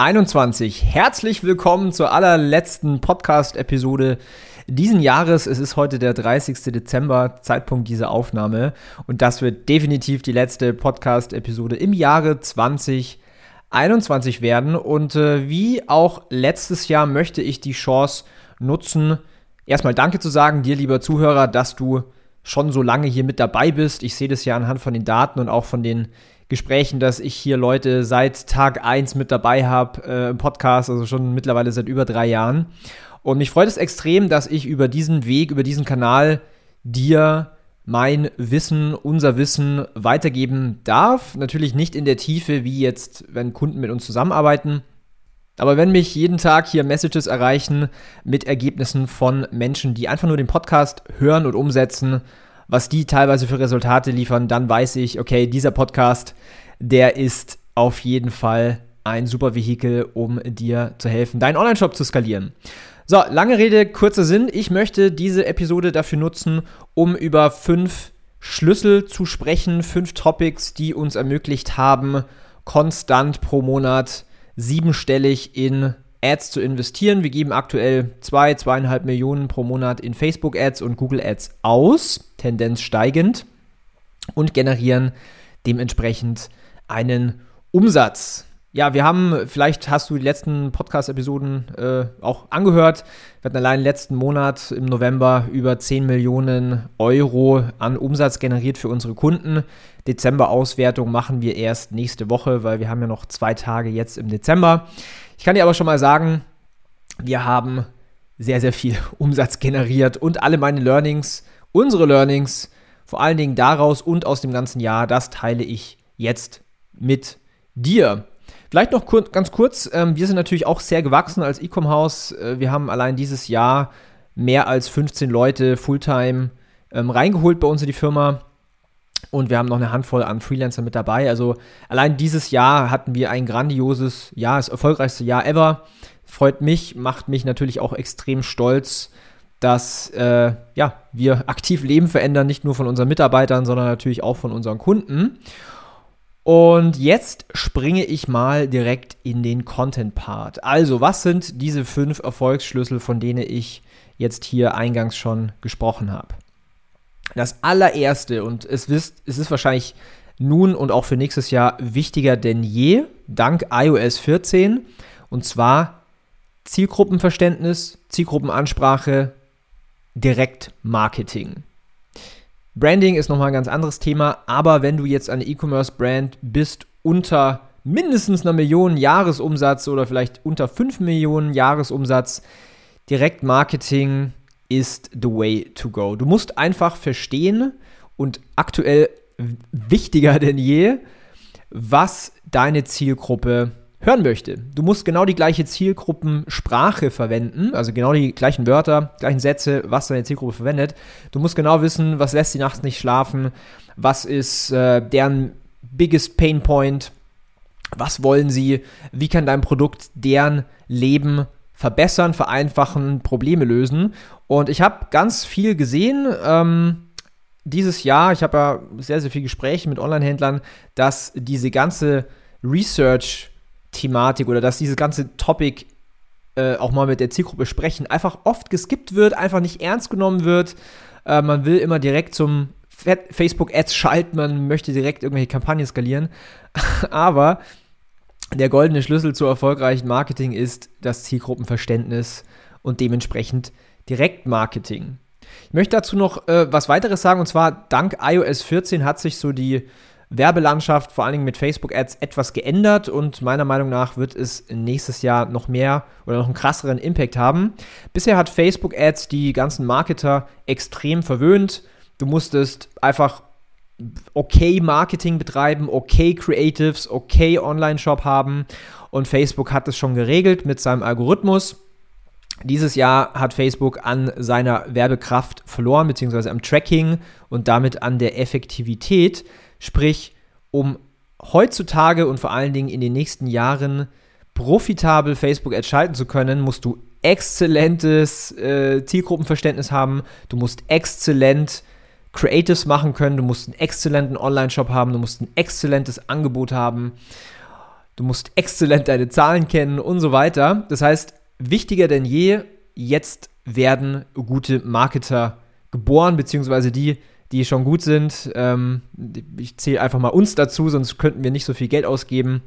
2021. Herzlich willkommen zur allerletzten Podcast-Episode diesen Jahres. Es ist heute der 30. Dezember, Zeitpunkt dieser Aufnahme. Und das wird definitiv die letzte Podcast-Episode im Jahre 2021 werden. Und äh, wie auch letztes Jahr möchte ich die Chance nutzen, erstmal Danke zu sagen, dir, lieber Zuhörer, dass du schon so lange hier mit dabei bist. Ich sehe das ja anhand von den Daten und auch von den Gesprächen, dass ich hier Leute seit Tag 1 mit dabei habe äh, im Podcast, also schon mittlerweile seit über drei Jahren. Und mich freut es extrem, dass ich über diesen Weg, über diesen Kanal dir mein Wissen, unser Wissen weitergeben darf. Natürlich nicht in der Tiefe, wie jetzt, wenn Kunden mit uns zusammenarbeiten. Aber wenn mich jeden Tag hier Messages erreichen mit Ergebnissen von Menschen, die einfach nur den Podcast hören und umsetzen, was die teilweise für Resultate liefern, dann weiß ich, okay, dieser Podcast, der ist auf jeden Fall ein super Vehikel, um dir zu helfen, deinen Online-Shop zu skalieren. So, lange Rede, kurzer Sinn. Ich möchte diese Episode dafür nutzen, um über fünf Schlüssel zu sprechen, fünf Topics, die uns ermöglicht haben, konstant pro Monat siebenstellig in Ads zu investieren. Wir geben aktuell zwei, zweieinhalb Millionen pro Monat in Facebook Ads und Google Ads aus, Tendenz steigend, und generieren dementsprechend einen Umsatz. Ja, wir haben, vielleicht hast du die letzten Podcast-Episoden äh, auch angehört. Wir hatten allein letzten Monat im November über 10 Millionen Euro an Umsatz generiert für unsere Kunden. Dezember-Auswertung machen wir erst nächste Woche, weil wir haben ja noch zwei Tage jetzt im Dezember. Ich kann dir aber schon mal sagen, wir haben sehr, sehr viel Umsatz generiert und alle meine Learnings, unsere Learnings, vor allen Dingen daraus und aus dem ganzen Jahr, das teile ich jetzt mit dir. Vielleicht noch kur ganz kurz, ähm, wir sind natürlich auch sehr gewachsen als E-Com-Haus. Äh, wir haben allein dieses Jahr mehr als 15 Leute Fulltime ähm, reingeholt bei uns in die Firma. Und wir haben noch eine Handvoll an Freelancern mit dabei. Also allein dieses Jahr hatten wir ein grandioses Jahr, das erfolgreichste Jahr ever. Freut mich, macht mich natürlich auch extrem stolz, dass äh, ja, wir aktiv Leben verändern, nicht nur von unseren Mitarbeitern, sondern natürlich auch von unseren Kunden. Und jetzt springe ich mal direkt in den Content-Part. Also, was sind diese fünf Erfolgsschlüssel, von denen ich jetzt hier eingangs schon gesprochen habe? Das allererste, und es, wisst, es ist wahrscheinlich nun und auch für nächstes Jahr wichtiger denn je, dank iOS 14, und zwar Zielgruppenverständnis, Zielgruppenansprache, Direktmarketing. Branding ist nochmal ein ganz anderes Thema, aber wenn du jetzt eine E-Commerce-Brand bist unter mindestens einer Million Jahresumsatz oder vielleicht unter 5 Millionen Jahresumsatz, Direktmarketing ist the way to go. Du musst einfach verstehen und aktuell wichtiger denn je, was deine Zielgruppe hören möchte. Du musst genau die gleiche Zielgruppensprache verwenden, also genau die gleichen Wörter, gleichen Sätze, was deine Zielgruppe verwendet. Du musst genau wissen, was lässt sie nachts nicht schlafen, was ist äh, deren biggest pain point, was wollen sie, wie kann dein Produkt deren Leben verbessern, vereinfachen, Probleme lösen. Und ich habe ganz viel gesehen ähm, dieses Jahr. Ich habe ja sehr, sehr viele Gespräche mit Online-Händlern, dass diese ganze Research-Thematik oder dass dieses ganze Topic äh, auch mal mit der Zielgruppe sprechen einfach oft geskippt wird, einfach nicht ernst genommen wird. Äh, man will immer direkt zum Facebook-Ads schalten, man möchte direkt irgendwelche Kampagnen skalieren. Aber der goldene Schlüssel zu erfolgreichen Marketing ist das Zielgruppenverständnis und dementsprechend Direktmarketing. Ich möchte dazu noch äh, was weiteres sagen und zwar dank iOS 14 hat sich so die Werbelandschaft vor allen Dingen mit Facebook Ads etwas geändert und meiner Meinung nach wird es nächstes Jahr noch mehr oder noch einen krasseren Impact haben. Bisher hat Facebook Ads die ganzen Marketer extrem verwöhnt. Du musstest einfach okay Marketing betreiben, okay Creatives, okay Online-Shop haben und Facebook hat es schon geregelt mit seinem Algorithmus. Dieses Jahr hat Facebook an seiner Werbekraft verloren, beziehungsweise am Tracking und damit an der Effektivität. Sprich, um heutzutage und vor allen Dingen in den nächsten Jahren profitabel Facebook Ads schalten zu können, musst du exzellentes äh, Zielgruppenverständnis haben, du musst exzellent Creatives machen können, du musst einen exzellenten Online-Shop haben, du musst ein exzellentes Angebot haben, du musst exzellent deine Zahlen kennen und so weiter. Das heißt, wichtiger denn je, jetzt werden gute Marketer geboren, beziehungsweise die, die schon gut sind. Ähm, ich zähle einfach mal uns dazu, sonst könnten wir nicht so viel Geld ausgeben,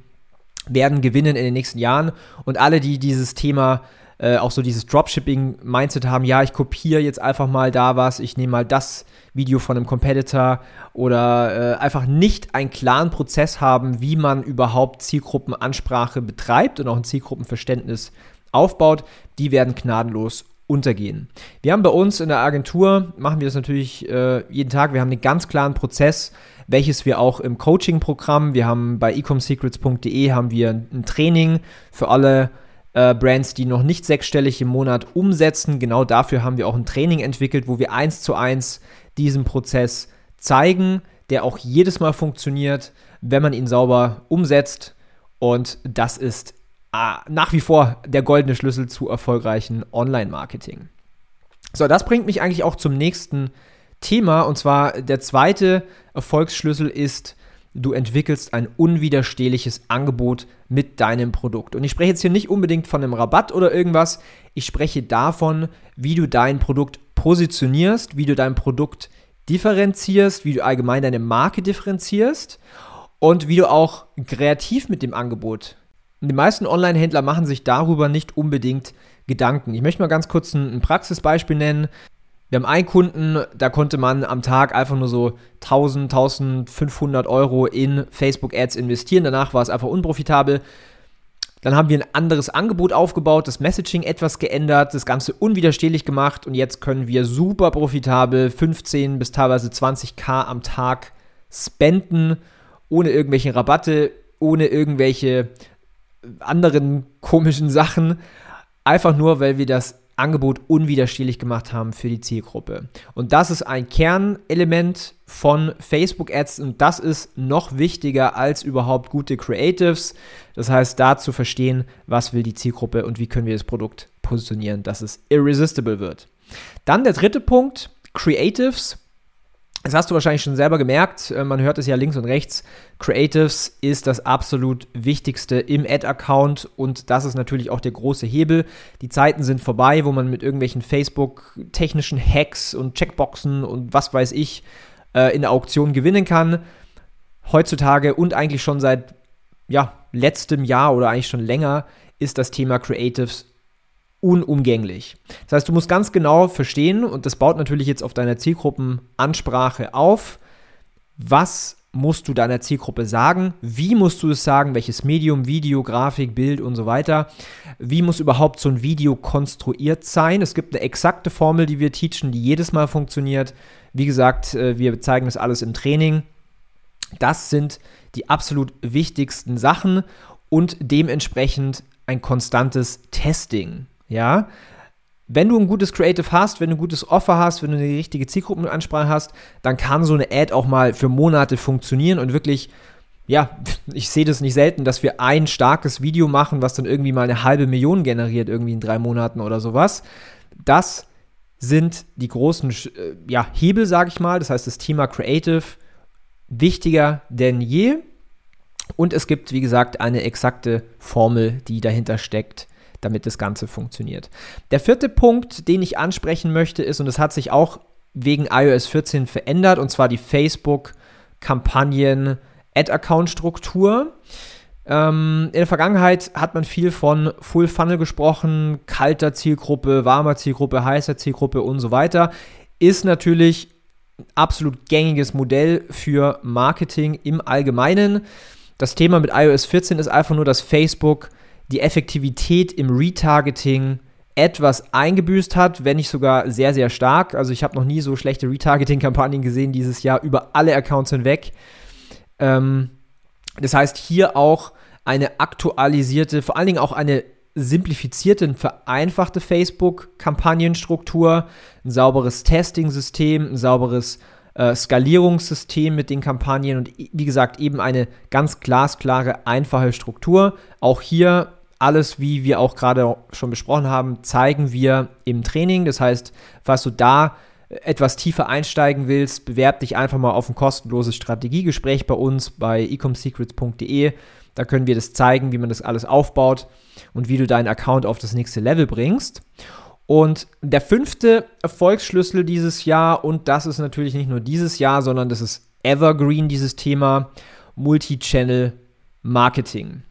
werden gewinnen in den nächsten Jahren. Und alle, die dieses Thema äh, auch so dieses Dropshipping-Mindset haben, ja, ich kopiere jetzt einfach mal da was, ich nehme mal das Video von einem Competitor oder äh, einfach nicht einen klaren Prozess haben, wie man überhaupt Zielgruppenansprache betreibt und auch ein Zielgruppenverständnis aufbaut, die werden gnadenlos untergehen. Wir haben bei uns in der Agentur, machen wir das natürlich äh, jeden Tag, wir haben einen ganz klaren Prozess, welches wir auch im Coaching-Programm, wir haben bei ecomsecrets.de haben wir ein Training für alle äh, Brands, die noch nicht sechsstellig im Monat umsetzen. Genau dafür haben wir auch ein Training entwickelt, wo wir eins zu eins diesen Prozess zeigen, der auch jedes Mal funktioniert, wenn man ihn sauber umsetzt. Und das ist nach wie vor der goldene Schlüssel zu erfolgreichen Online-Marketing. So, das bringt mich eigentlich auch zum nächsten Thema. Und zwar der zweite Erfolgsschlüssel ist, du entwickelst ein unwiderstehliches Angebot mit deinem Produkt. Und ich spreche jetzt hier nicht unbedingt von einem Rabatt oder irgendwas. Ich spreche davon, wie du dein Produkt positionierst, wie du dein Produkt differenzierst, wie du allgemein deine Marke differenzierst und wie du auch kreativ mit dem Angebot die meisten Online-Händler machen sich darüber nicht unbedingt Gedanken. Ich möchte mal ganz kurz ein, Praxisbeispiel nennen. Wir haben einen Kunden, da konnte man am Tag einfach nur so 1000, 1500 Euro in Facebook-Ads investieren. Danach war es einfach unprofitabel. Dann haben wir ein anderes Angebot aufgebaut, das Messaging etwas geändert, das Ganze unwiderstehlich gemacht und jetzt können wir super profitabel 15 bis teilweise 20k am Tag spenden, ohne irgendwelche Rabatte, ohne irgendwelche anderen komischen Sachen, einfach nur, weil wir das Angebot unwiderstehlich gemacht haben für die Zielgruppe. Und das ist ein Kernelement von Facebook Ads und das ist noch wichtiger als überhaupt gute Creatives. Das heißt, da zu verstehen, was will die Zielgruppe und wie können wir das Produkt positionieren, dass es irresistible wird. Dann der dritte Punkt, Creatives. Das hast du wahrscheinlich schon selber gemerkt, äh, man hört es ja links und rechts. Creatives ist das absolut Wichtigste im Ad-Account und das ist natürlich auch der große Hebel. Die Zeiten sind vorbei, wo man mit irgendwelchen Facebook-technischen Hacks und Checkboxen und was weiß ich äh, in der Auktion gewinnen kann. Heutzutage und eigentlich schon seit ja, letztem Jahr oder eigentlich schon länger ist das Thema Creatives unumgänglich. Das heißt, du musst ganz genau verstehen, und das baut natürlich jetzt auf deiner Zielgruppenansprache auf, was musst du deiner Zielgruppe sagen, wie musst du es sagen, welches Medium, Video, Grafik, Bild und so weiter, wie muss überhaupt so ein Video konstruiert sein. Es gibt eine exakte Formel, die wir teachen, die jedes Mal funktioniert. Wie gesagt, äh, wir zeigen das alles im Training. Das sind die absolut wichtigsten Sachen und dementsprechend ein konstantes Testing. Ja, wenn du ein gutes Creative hast, wenn du ein gutes Offer hast, wenn du eine richtige Zielgruppenansprache hast, dann kann so eine Ad auch mal für Monate funktionieren und wirklich, ja, ich sehe das nicht selten, dass wir ein starkes Video machen, was dann irgendwie mal eine halbe Million generiert, irgendwie in drei Monaten oder sowas. Das sind die großen äh, ja, Hebel, sage ich mal. Das heißt, das Thema Creative wichtiger denn je. Und es gibt, wie gesagt, eine exakte Formel, die dahinter steckt, damit das Ganze funktioniert. Der vierte Punkt, den ich ansprechen möchte, ist, und das hat sich auch wegen iOS 14 verändert, und zwar die Facebook-Kampagnen Ad-Account-Struktur. Ähm, in der Vergangenheit hat man viel von Full Funnel gesprochen, kalter Zielgruppe, warmer Zielgruppe, heißer Zielgruppe und so weiter. Ist natürlich ein absolut gängiges Modell für Marketing im Allgemeinen. Das Thema mit iOS 14 ist einfach nur, dass Facebook die Effektivität im Retargeting etwas eingebüßt hat, wenn nicht sogar sehr, sehr stark. Also ich habe noch nie so schlechte Retargeting-Kampagnen gesehen dieses Jahr über alle Accounts hinweg. Ähm, das heißt, hier auch eine aktualisierte, vor allen Dingen auch eine simplifizierte und vereinfachte Facebook-Kampagnenstruktur, ein sauberes Testing-System, ein sauberes äh, Skalierungssystem mit den Kampagnen und wie gesagt eben eine ganz glasklare, einfache Struktur. Auch hier alles, wie wir auch gerade schon besprochen haben, zeigen wir im Training. Das heißt, falls du da etwas tiefer einsteigen willst, bewerb dich einfach mal auf ein kostenloses Strategiegespräch bei uns bei ecomsecrets.de. Da können wir das zeigen, wie man das alles aufbaut und wie du deinen Account auf das nächste Level bringst. Und der fünfte Erfolgsschlüssel dieses Jahr, und das ist natürlich nicht nur dieses Jahr, sondern das ist Evergreen, dieses Thema Multi-Channel Marketing.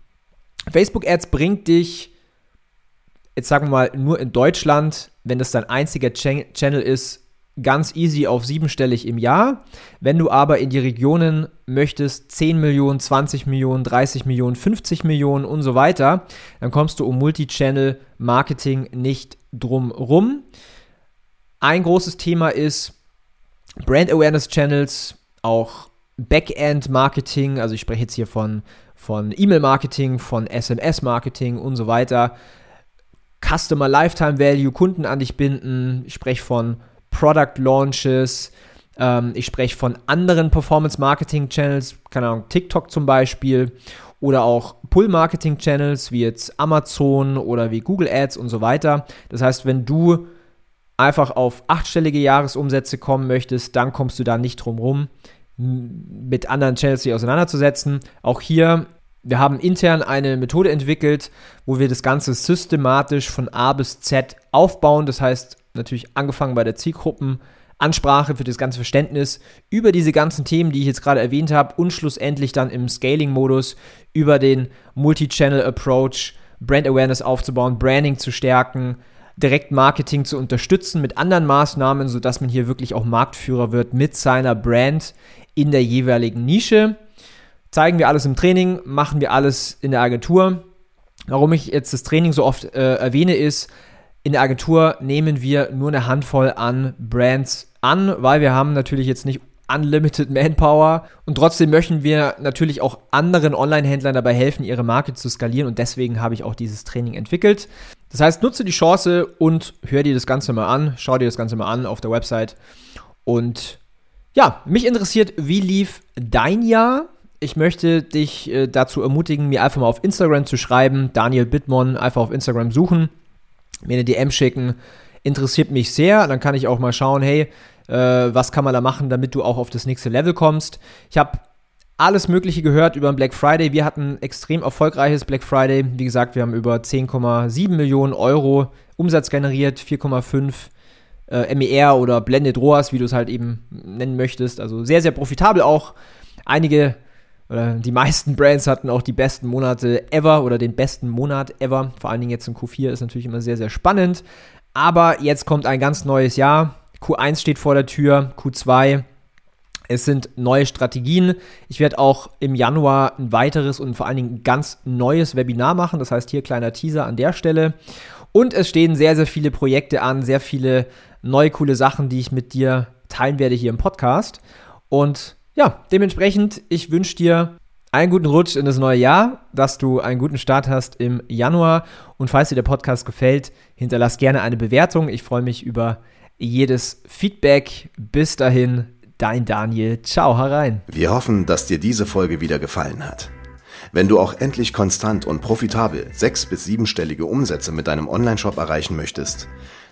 Facebook Ads bringt dich, jetzt sagen wir mal, nur in Deutschland, wenn das dein einziger Channel ist, ganz easy auf siebenstellig im Jahr. Wenn du aber in die Regionen möchtest, 10 Millionen, 20 Millionen, 30 Millionen, 50 Millionen und so weiter, dann kommst du um Multi-Channel Marketing nicht drum rum. Ein großes Thema ist Brand Awareness Channels, auch Backend Marketing, also ich spreche jetzt hier von, von E-Mail-Marketing, von SMS-Marketing und so weiter. Customer Lifetime Value, Kunden an dich binden. Ich spreche von Product Launches. Ähm, ich spreche von anderen Performance Marketing Channels, keine Ahnung, TikTok zum Beispiel. Oder auch Pull Marketing Channels wie jetzt Amazon oder wie Google Ads und so weiter. Das heißt, wenn du einfach auf achtstellige Jahresumsätze kommen möchtest, dann kommst du da nicht drum rum, mit anderen Channels sich auseinanderzusetzen. Auch hier wir haben intern eine Methode entwickelt, wo wir das Ganze systematisch von A bis Z aufbauen. Das heißt, natürlich angefangen bei der Zielgruppenansprache für das ganze Verständnis über diese ganzen Themen, die ich jetzt gerade erwähnt habe und schlussendlich dann im Scaling-Modus über den Multi-Channel-Approach, Brand Awareness aufzubauen, Branding zu stärken, direkt Marketing zu unterstützen mit anderen Maßnahmen, sodass man hier wirklich auch Marktführer wird mit seiner Brand in der jeweiligen Nische. Zeigen wir alles im Training, machen wir alles in der Agentur. Warum ich jetzt das Training so oft äh, erwähne, ist, in der Agentur nehmen wir nur eine Handvoll an Brands an, weil wir haben natürlich jetzt nicht unlimited Manpower und trotzdem möchten wir natürlich auch anderen Online-Händlern dabei helfen, ihre Marke zu skalieren und deswegen habe ich auch dieses Training entwickelt. Das heißt, nutze die Chance und hör dir das Ganze mal an, schau dir das Ganze mal an auf der Website und ja, mich interessiert, wie lief dein Jahr? Ich möchte dich äh, dazu ermutigen, mir einfach mal auf Instagram zu schreiben, Daniel Bittmann, einfach auf Instagram suchen mir eine DM schicken. Interessiert mich sehr. Dann kann ich auch mal schauen, hey, äh, was kann man da machen, damit du auch auf das nächste Level kommst. Ich habe alles Mögliche gehört über den Black Friday. Wir hatten ein extrem erfolgreiches Black Friday. Wie gesagt, wir haben über 10,7 Millionen Euro Umsatz generiert, 4,5 äh, MER oder Blended ROAS, wie du es halt eben nennen möchtest. Also sehr, sehr profitabel auch. Einige oder die meisten Brands hatten auch die besten Monate ever oder den besten Monat ever. Vor allen Dingen jetzt in Q4 ist natürlich immer sehr, sehr spannend. Aber jetzt kommt ein ganz neues Jahr. Q1 steht vor der Tür, Q2. Es sind neue Strategien. Ich werde auch im Januar ein weiteres und vor allen Dingen ein ganz neues Webinar machen. Das heißt, hier kleiner Teaser an der Stelle. Und es stehen sehr, sehr viele Projekte an, sehr viele neue coole Sachen, die ich mit dir teilen werde hier im Podcast. Und ja, dementsprechend, ich wünsche dir einen guten Rutsch in das neue Jahr, dass du einen guten Start hast im Januar. Und falls dir der Podcast gefällt, hinterlass gerne eine Bewertung. Ich freue mich über jedes Feedback. Bis dahin, dein Daniel. Ciao, herein. Wir hoffen, dass dir diese Folge wieder gefallen hat. Wenn du auch endlich konstant und profitabel sechs- bis siebenstellige Umsätze mit deinem Onlineshop erreichen möchtest,